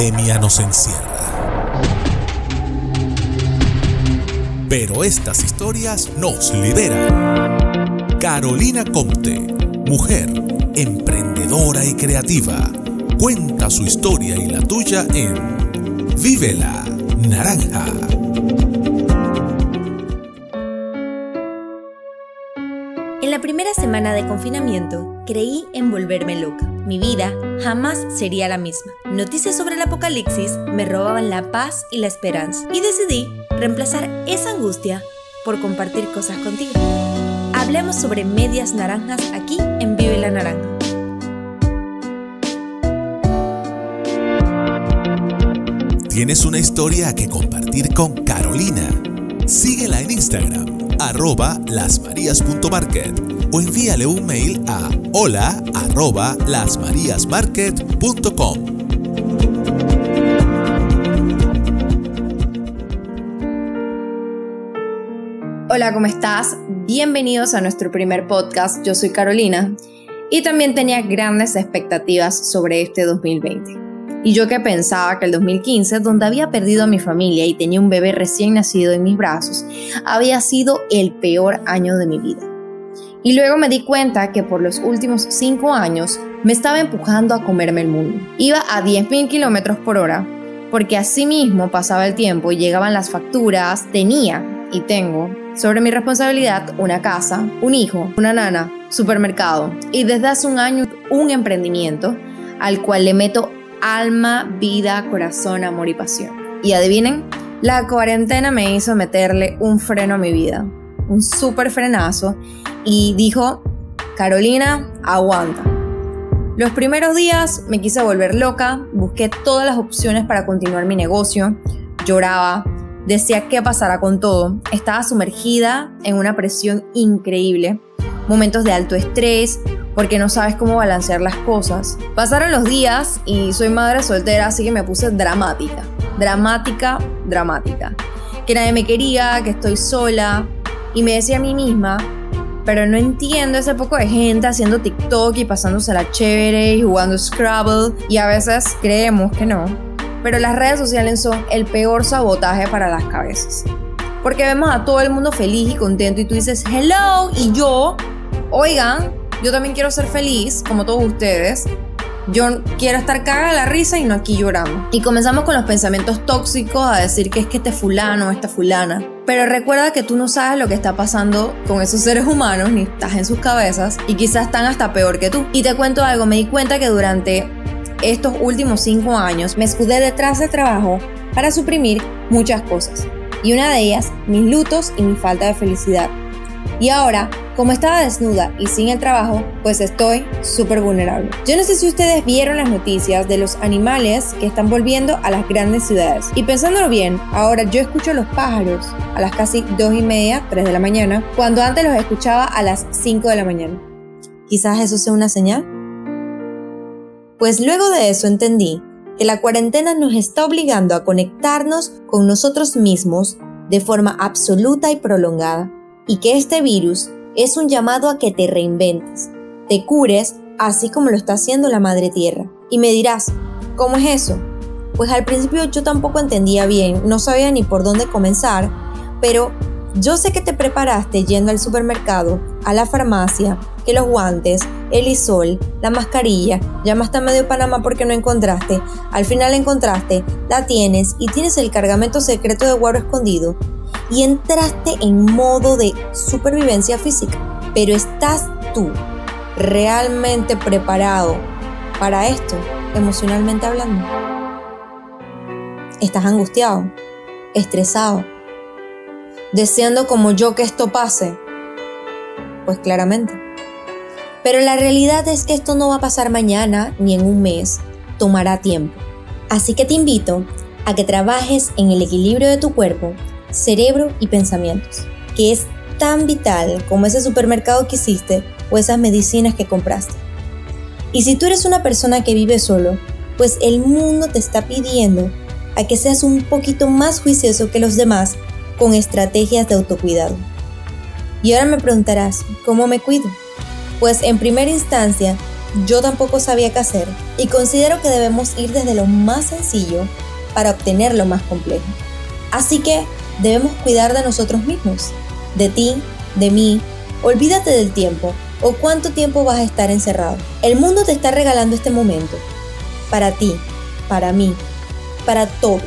pandemia nos encierra. Pero estas historias nos liberan. Carolina Comte, mujer, emprendedora y creativa, cuenta su historia y la tuya en Vívela Naranja. En la primera semana de confinamiento, creí en volverme loca. Mi vida jamás sería la misma. Noticias sobre el apocalipsis me robaban la paz y la esperanza. Y decidí reemplazar esa angustia por compartir cosas contigo. Hablemos sobre medias naranjas aquí en Vive la Naranja. ¿Tienes una historia que compartir con Carolina? Síguela en Instagram, arroba lasmarías.market o envíale un mail a hola arroba lasmaríasmarket.com. Hola, ¿cómo estás? Bienvenidos a nuestro primer podcast. Yo soy Carolina y también tenía grandes expectativas sobre este 2020. Y yo que pensaba que el 2015, donde había perdido a mi familia y tenía un bebé recién nacido en mis brazos, había sido el peor año de mi vida. Y luego me di cuenta que por los últimos cinco años me estaba empujando a comerme el mundo. Iba a 10.000 kilómetros por hora porque así mismo pasaba el tiempo y llegaban las facturas, tenía y tengo sobre mi responsabilidad una casa, un hijo, una nana, supermercado y desde hace un año un emprendimiento al cual le meto alma, vida, corazón, amor y pasión. Y adivinen, la cuarentena me hizo meterle un freno a mi vida, un super frenazo y dijo, Carolina, aguanta. Los primeros días me quise volver loca, busqué todas las opciones para continuar mi negocio, lloraba, decía qué pasará con todo, estaba sumergida en una presión increíble, momentos de alto estrés, porque no sabes cómo balancear las cosas. Pasaron los días y soy madre soltera, así que me puse dramática, dramática, dramática. Que nadie me quería, que estoy sola, y me decía a mí misma pero no entiendo ese poco de gente haciendo TikTok y pasándose la chévere y jugando Scrabble y a veces creemos que no. Pero las redes sociales son el peor sabotaje para las cabezas. Porque vemos a todo el mundo feliz y contento y tú dices, hello, y yo, oigan, yo también quiero ser feliz, como todos ustedes, yo quiero estar cagada la risa y no aquí llorando. Y comenzamos con los pensamientos tóxicos a decir que es que este fulano, esta fulana. Pero recuerda que tú no sabes lo que está pasando con esos seres humanos, ni estás en sus cabezas, y quizás están hasta peor que tú. Y te cuento algo, me di cuenta que durante estos últimos cinco años me escudé detrás de trabajo para suprimir muchas cosas. Y una de ellas, mis lutos y mi falta de felicidad. Y ahora, como estaba desnuda y sin el trabajo, pues estoy súper vulnerable. Yo no sé si ustedes vieron las noticias de los animales que están volviendo a las grandes ciudades. Y pensándolo bien, ahora yo escucho los pájaros a las casi 2 y media, 3 de la mañana, cuando antes los escuchaba a las 5 de la mañana. Quizás eso sea una señal. Pues luego de eso entendí que la cuarentena nos está obligando a conectarnos con nosotros mismos de forma absoluta y prolongada y que este virus es un llamado a que te reinventes, te cures así como lo está haciendo la Madre Tierra. Y me dirás, ¿cómo es eso? Pues al principio yo tampoco entendía bien, no sabía ni por dónde comenzar, pero yo sé que te preparaste yendo al supermercado, a la farmacia, que los guantes, el isol, la mascarilla, llamaste a medio Panamá porque no encontraste, al final encontraste, la tienes y tienes el cargamento secreto de guaro escondido y entraste en modo de supervivencia física. Pero ¿estás tú realmente preparado para esto, emocionalmente hablando? ¿Estás angustiado? ¿Estresado? ¿Deseando como yo que esto pase? Pues claramente. Pero la realidad es que esto no va a pasar mañana ni en un mes, tomará tiempo. Así que te invito a que trabajes en el equilibrio de tu cuerpo cerebro y pensamientos, que es tan vital como ese supermercado que hiciste o esas medicinas que compraste. Y si tú eres una persona que vive solo, pues el mundo te está pidiendo a que seas un poquito más juicioso que los demás con estrategias de autocuidado. Y ahora me preguntarás, ¿cómo me cuido? Pues en primera instancia, yo tampoco sabía qué hacer y considero que debemos ir desde lo más sencillo para obtener lo más complejo. Así que debemos cuidar de nosotros mismos, de ti, de mí. Olvídate del tiempo o cuánto tiempo vas a estar encerrado. El mundo te está regalando este momento. Para ti, para mí, para todos.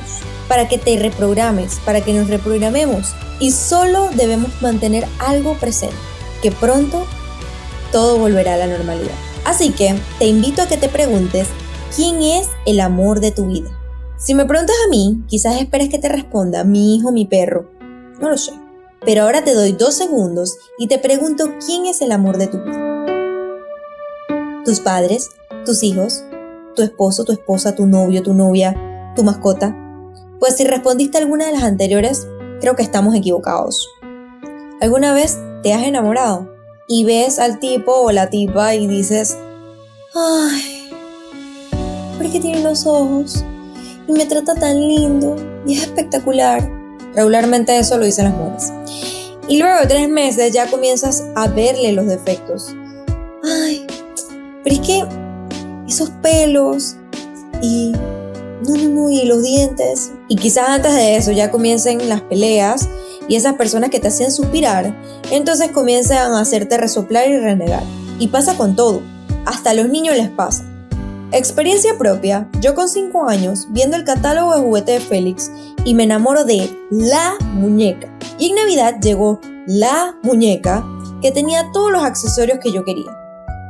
Para que te reprogrames, para que nos reprogramemos. Y solo debemos mantener algo presente, que pronto todo volverá a la normalidad. Así que te invito a que te preguntes, ¿quién es el amor de tu vida? Si me preguntas a mí, quizás esperes que te responda mi hijo, mi perro. No lo sé. Pero ahora te doy dos segundos y te pregunto quién es el amor de tu vida. ¿Tus padres? ¿Tus hijos? ¿Tu esposo, tu esposa, tu novio, tu novia, tu mascota? Pues si respondiste alguna de las anteriores, creo que estamos equivocados. ¿Alguna vez te has enamorado y ves al tipo o la tipa y dices, ay, ¿por qué tiene los ojos? Y me trata tan lindo y es espectacular. Regularmente eso lo dicen las mujeres. Y luego de tres meses ya comienzas a verle los defectos. Ay, pero es que esos pelos y no, no, no, y los dientes. Y quizás antes de eso ya comiencen las peleas y esas personas que te hacían suspirar, entonces comienzan a hacerte resoplar y renegar. Y pasa con todo. Hasta a los niños les pasa. Experiencia propia, yo con 5 años, viendo el catálogo de juguete de Félix y me enamoro de la muñeca. Y en Navidad llegó la muñeca que tenía todos los accesorios que yo quería.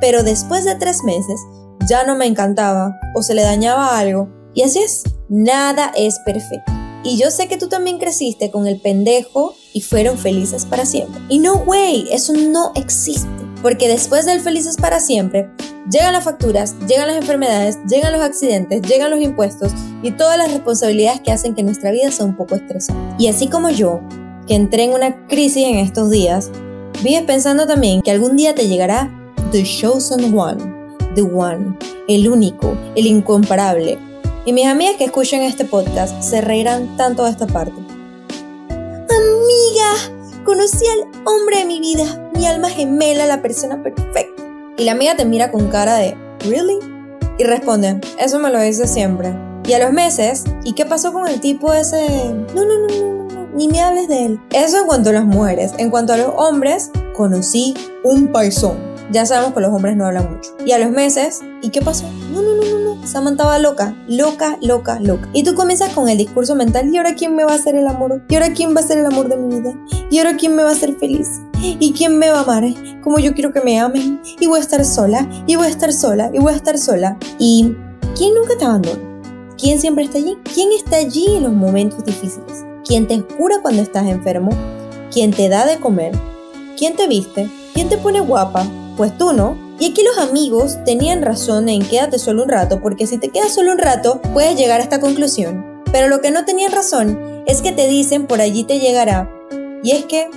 Pero después de 3 meses ya no me encantaba o se le dañaba algo. Y así es, nada es perfecto. Y yo sé que tú también creciste con el pendejo y fueron felices para siempre. Y no, güey, eso no existe. Porque después del felices para siempre, Llegan las facturas, llegan las enfermedades, llegan los accidentes, llegan los impuestos y todas las responsabilidades que hacen que nuestra vida sea un poco estresante. Y así como yo, que entré en una crisis en estos días, vives pensando también que algún día te llegará The Chosen One, The One, el único, el incomparable. Y mis amigas que escuchan este podcast se reirán tanto de esta parte. Amiga, conocí al hombre de mi vida, mi alma gemela, la persona perfecta y la amiga te mira con cara de, ¿really? Y responde, eso me lo dice siempre. Y a los meses, ¿y qué pasó con el tipo ese? No, no, no, no, no, ni me hables de él. Eso en cuanto a las mujeres. En cuanto a los hombres, conocí un paisón ya sabemos que los hombres no hablan mucho. Y a los meses, ¿y qué pasó? No, no, no, no, Samantha va loca, loca, loca, loca. Y tú comienzas con el discurso mental, ¿y ahora quién me va a hacer el amor? ¿Y ahora quién va a ser el amor de mi vida? ¿Y ahora quién me va a hacer feliz? ¿Y quién me va a amar? Como yo quiero que me amen. Y voy a estar sola, y voy a estar sola, y voy a estar sola. ¿Y quién nunca te abandona? ¿Quién siempre está allí? ¿Quién está allí en los momentos difíciles? ¿Quién te cura cuando estás enfermo? ¿Quién te da de comer? ¿Quién te viste? ¿Quién te pone guapa? Pues tú no. Y aquí los amigos tenían razón en quédate solo un rato, porque si te quedas solo un rato, puedes llegar a esta conclusión. Pero lo que no tenían razón es que te dicen por allí te llegará. Y es que,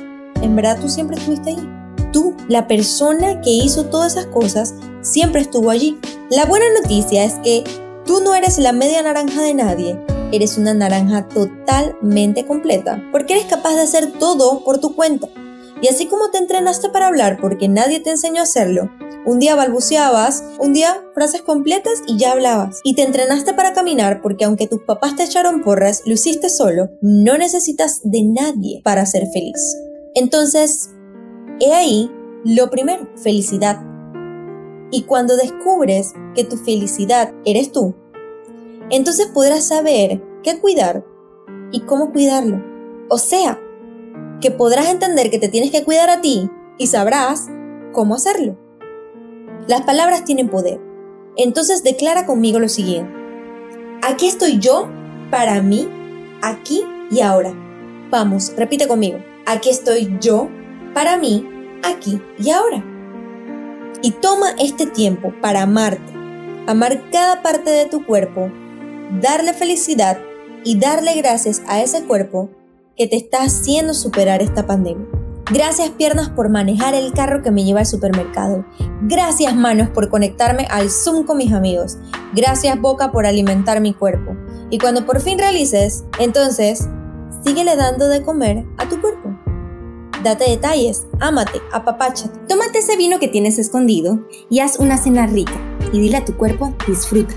en verdad tú siempre estuviste ahí. Tú, la persona que hizo todas esas cosas, siempre estuvo allí. La buena noticia es que tú no eres la media naranja de nadie. Eres una naranja totalmente completa, porque eres capaz de hacer todo por tu cuenta. Y así como te entrenaste para hablar porque nadie te enseñó a hacerlo, un día balbuceabas, un día frases completas y ya hablabas. Y te entrenaste para caminar porque aunque tus papás te echaron porras, lo hiciste solo, no necesitas de nadie para ser feliz. Entonces, he ahí lo primero, felicidad. Y cuando descubres que tu felicidad eres tú, entonces podrás saber qué cuidar y cómo cuidarlo. O sea, que podrás entender que te tienes que cuidar a ti y sabrás cómo hacerlo. Las palabras tienen poder. Entonces declara conmigo lo siguiente. Aquí estoy yo para mí, aquí y ahora. Vamos, repite conmigo. Aquí estoy yo para mí, aquí y ahora. Y toma este tiempo para amarte, amar cada parte de tu cuerpo, darle felicidad y darle gracias a ese cuerpo que te está haciendo superar esta pandemia. Gracias piernas por manejar el carro que me lleva al supermercado. Gracias manos por conectarme al Zoom con mis amigos. Gracias boca por alimentar mi cuerpo. Y cuando por fin realices, entonces, síguele dando de comer a tu cuerpo. Date detalles, ámate, apapáchate. Tómate ese vino que tienes escondido y haz una cena rica y dile a tu cuerpo, disfruta.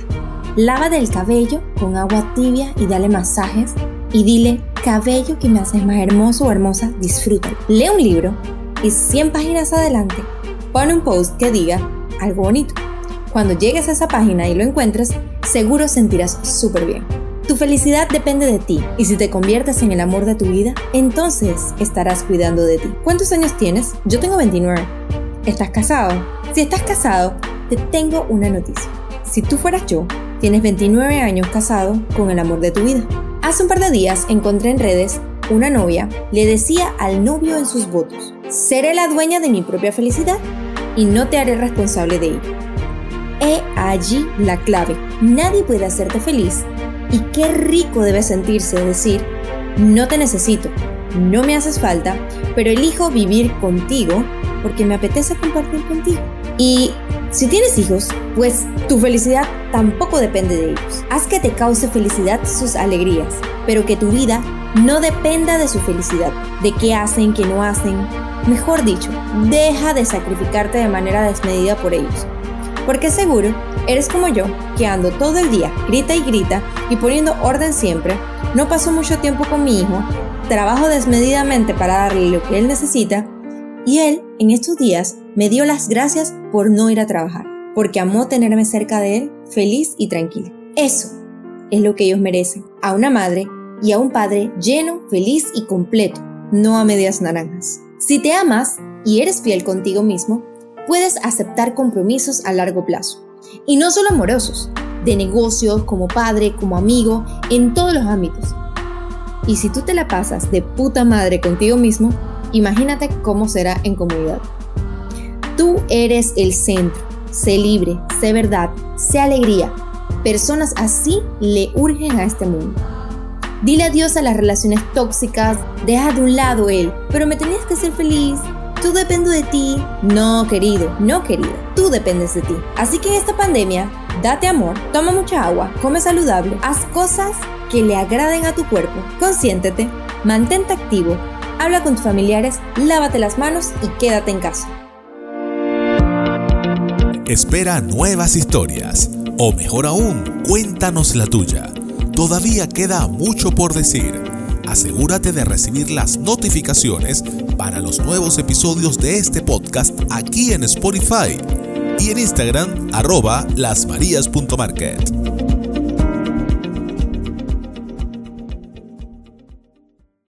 Lávate el cabello con agua tibia y dale masajes y dile, cabello que me haces más hermoso o hermosa, disfruta. Lee un libro y 100 páginas adelante, pone un post que diga algo bonito. Cuando llegues a esa página y lo encuentres, seguro sentirás súper bien. Tu felicidad depende de ti y si te conviertes en el amor de tu vida, entonces estarás cuidando de ti. ¿Cuántos años tienes? Yo tengo 29. ¿Estás casado? Si estás casado, te tengo una noticia. Si tú fueras yo, tienes 29 años casado con el amor de tu vida. Hace un par de días encontré en redes una novia le decía al novio en sus votos, seré la dueña de mi propia felicidad y no te haré responsable de ello. He allí la clave. Nadie puede hacerte feliz y qué rico debe sentirse decir, no te necesito, no me haces falta, pero elijo vivir contigo porque me apetece compartir contigo. Y si tienes hijos, pues tu felicidad tampoco depende de ellos. Haz que te cause felicidad sus alegrías, pero que tu vida no dependa de su felicidad, de qué hacen, qué no hacen. Mejor dicho, deja de sacrificarte de manera desmedida por ellos. Porque seguro eres como yo, que ando todo el día, grita y grita y poniendo orden siempre, no paso mucho tiempo con mi hijo, trabajo desmedidamente para darle lo que él necesita y él, en estos días, me dio las gracias por no ir a trabajar, porque amó tenerme cerca de él, feliz y tranquila. Eso es lo que ellos merecen, a una madre y a un padre lleno, feliz y completo, no a medias naranjas. Si te amas y eres fiel contigo mismo, puedes aceptar compromisos a largo plazo. Y no solo amorosos, de negocios, como padre, como amigo, en todos los ámbitos. Y si tú te la pasas de puta madre contigo mismo, imagínate cómo será en comunidad. Tú eres el centro. Sé libre, sé verdad, sé alegría. Personas así le urgen a este mundo. Dile adiós a las relaciones tóxicas, deja de un lado él, pero me tenías que ser feliz. Tú dependo de ti. No, querido, no, querido. Tú dependes de ti. Así que en esta pandemia, date amor, toma mucha agua, come saludable, haz cosas que le agraden a tu cuerpo, consiéntete, mantente activo, habla con tus familiares, lávate las manos y quédate en casa. Espera nuevas historias, o mejor aún, cuéntanos la tuya. Todavía queda mucho por decir. Asegúrate de recibir las notificaciones para los nuevos episodios de este podcast aquí en Spotify y en Instagram arroba lasmarías.market.